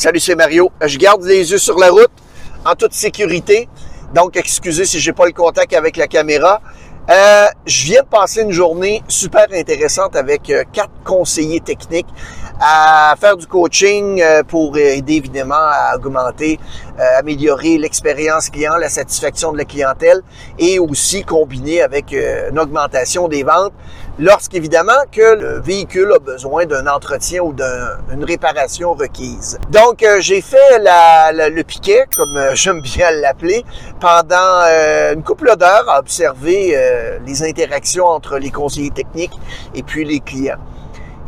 Salut, c'est Mario. Je garde les yeux sur la route en toute sécurité. Donc, excusez si j'ai pas le contact avec la caméra. Euh, je viens de passer une journée super intéressante avec euh, quatre conseillers techniques à faire du coaching euh, pour aider évidemment à augmenter, améliorer l'expérience client, la satisfaction de la clientèle et aussi combiner avec une augmentation des ventes lorsqu'évidemment que le véhicule a besoin d'un entretien ou d'une réparation requise. Donc j'ai fait le piquet, comme j'aime bien l'appeler, pendant une couple d'heures à observer les interactions entre les conseillers techniques et puis les clients.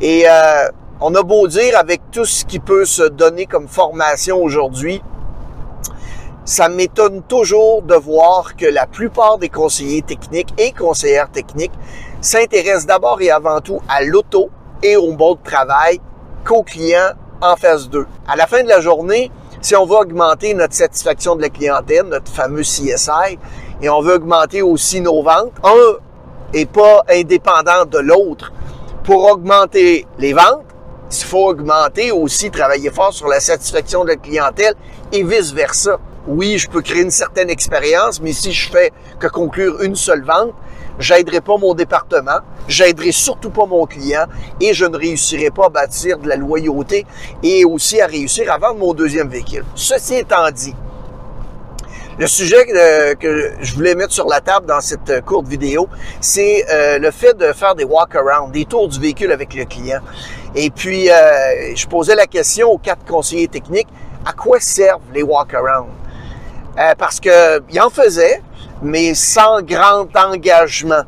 Et euh, on a beau dire avec tout ce qui peut se donner comme formation aujourd'hui, ça m'étonne toujours de voir que la plupart des conseillers techniques et conseillères techniques s'intéressent d'abord et avant tout à l'auto et au bon de travail qu'aux clients en phase 2. À la fin de la journée, si on veut augmenter notre satisfaction de la clientèle, notre fameux CSI, et on veut augmenter aussi nos ventes, un est pas indépendant de l'autre. Pour augmenter les ventes, il faut augmenter aussi, travailler fort sur la satisfaction de la clientèle et vice-versa. Oui, je peux créer une certaine expérience, mais si je fais que conclure une seule vente, j'aiderai pas mon département, j'aiderai surtout pas mon client et je ne réussirai pas à bâtir de la loyauté et aussi à réussir à vendre mon deuxième véhicule. Ceci étant dit, le sujet euh, que je voulais mettre sur la table dans cette euh, courte vidéo, c'est euh, le fait de faire des walk-around, des tours du véhicule avec le client. Et puis, je posais la question aux quatre conseillers techniques, à quoi servent les walk-around? Parce qu'ils en faisaient, mais sans grand engagement.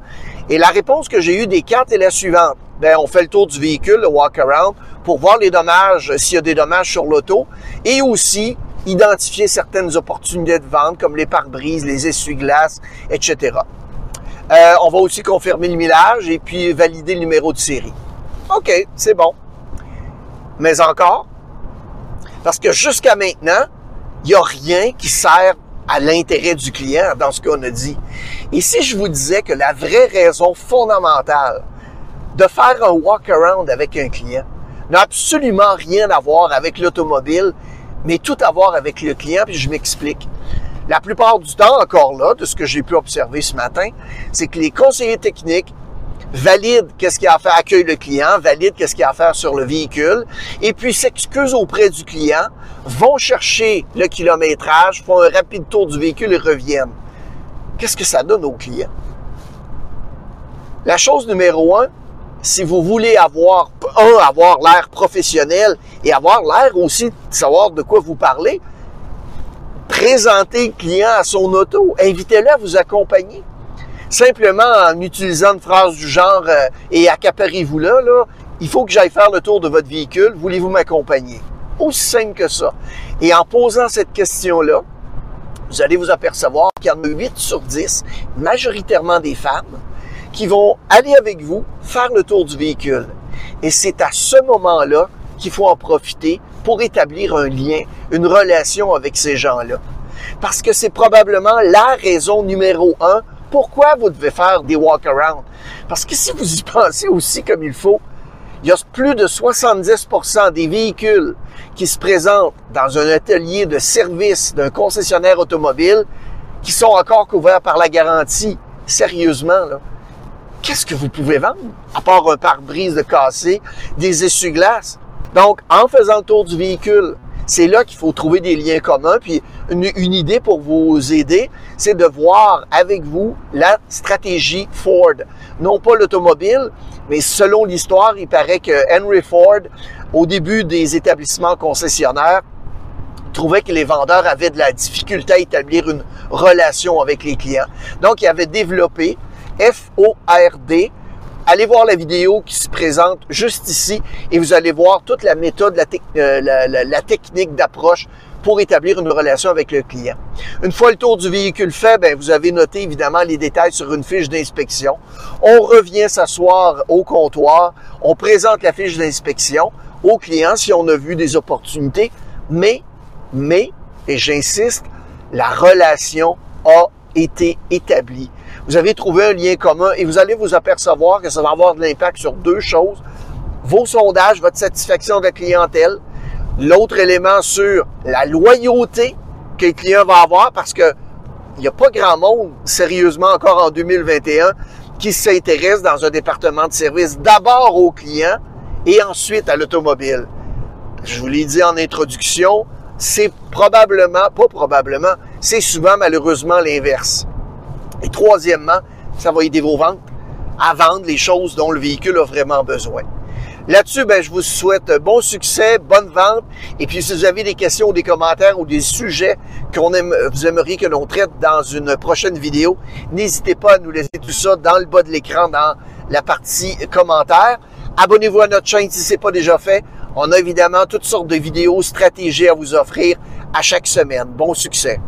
Et la réponse que j'ai eue des quatre est la suivante. Ben, on fait le tour du véhicule, le walk-around, pour voir les dommages, s'il y a des dommages sur l'auto, et aussi identifier certaines opportunités de vente comme les pare-brises, les essuie-glaces, etc. Euh, on va aussi confirmer le millage et puis valider le numéro de série. OK, c'est bon. Mais encore, parce que jusqu'à maintenant, il n'y a rien qui sert à l'intérêt du client dans ce qu'on a dit. Et si je vous disais que la vraie raison fondamentale de faire un walk-around avec un client n'a absolument rien à voir avec l'automobile mais tout à voir avec le client, puis je m'explique. La plupart du temps, encore là, de ce que j'ai pu observer ce matin, c'est que les conseillers techniques valident qu'est-ce qu'il a à faire, accueillent le client, valident qu'est-ce qu'il a à faire sur le véhicule, et puis s'excusent auprès du client, vont chercher le kilométrage, font un rapide tour du véhicule et reviennent. Qu'est-ce que ça donne aux clients? La chose numéro un, si vous voulez avoir, un, avoir l'air professionnel et avoir l'air aussi de savoir de quoi vous parlez, présentez le client à son auto, invitez-le à vous accompagner. Simplement en utilisant une phrase du genre euh, et accaparez-vous là, là, il faut que j'aille faire le tour de votre véhicule, voulez-vous m'accompagner? Aussi simple que ça. Et en posant cette question-là, vous allez vous apercevoir qu'il y en a 8 sur 10, majoritairement des femmes, qui vont aller avec vous faire le tour du véhicule. Et c'est à ce moment-là qu'il faut en profiter pour établir un lien, une relation avec ces gens-là. Parce que c'est probablement la raison numéro un pourquoi vous devez faire des walk-around. Parce que si vous y pensez aussi comme il faut, il y a plus de 70% des véhicules qui se présentent dans un atelier de service d'un concessionnaire automobile qui sont encore couverts par la garantie. Sérieusement, qu'est-ce que vous pouvez vendre? À part un pare-brise de cassé, des essuie-glaces? Donc, en faisant le tour du véhicule, c'est là qu'il faut trouver des liens communs. Puis une, idée pour vous aider, c'est de voir avec vous la stratégie Ford. Non pas l'automobile, mais selon l'histoire, il paraît que Henry Ford, au début des établissements concessionnaires, trouvait que les vendeurs avaient de la difficulté à établir une relation avec les clients. Donc, il avait développé F-O-R-D. Allez voir la vidéo qui se présente juste ici et vous allez voir toute la méthode, la, euh, technique d'approche pour établir une relation avec le client. Une fois le tour du véhicule fait, ben, vous avez noté évidemment les détails sur une fiche d'inspection. On revient s'asseoir au comptoir, on présente la fiche d'inspection au client si on a vu des opportunités, mais, mais, et j'insiste, la relation a été établie vous avez trouvé un lien commun et vous allez vous apercevoir que ça va avoir de l'impact sur deux choses. Vos sondages, votre satisfaction de la clientèle, L'autre élément sur la loyauté que le client va avoir parce que il n'y a pas grand monde, sérieusement encore en 2021, qui s'intéresse dans un département de service d'abord au client et ensuite à l'automobile. Je vous l'ai dit en introduction, c'est probablement, pas probablement, c'est souvent malheureusement l'inverse. Et troisièmement, ça va aider vos ventes à vendre les choses dont le véhicule a vraiment besoin. Là-dessus, ben, je vous souhaite bon succès, bonne vente. Et puis, si vous avez des questions ou des commentaires ou des sujets qu'on aime, vous aimeriez que l'on traite dans une prochaine vidéo, n'hésitez pas à nous laisser tout ça dans le bas de l'écran, dans la partie commentaires. Abonnez-vous à notre chaîne si ce n'est pas déjà fait. On a évidemment toutes sortes de vidéos, stratégies à vous offrir à chaque semaine. Bon succès!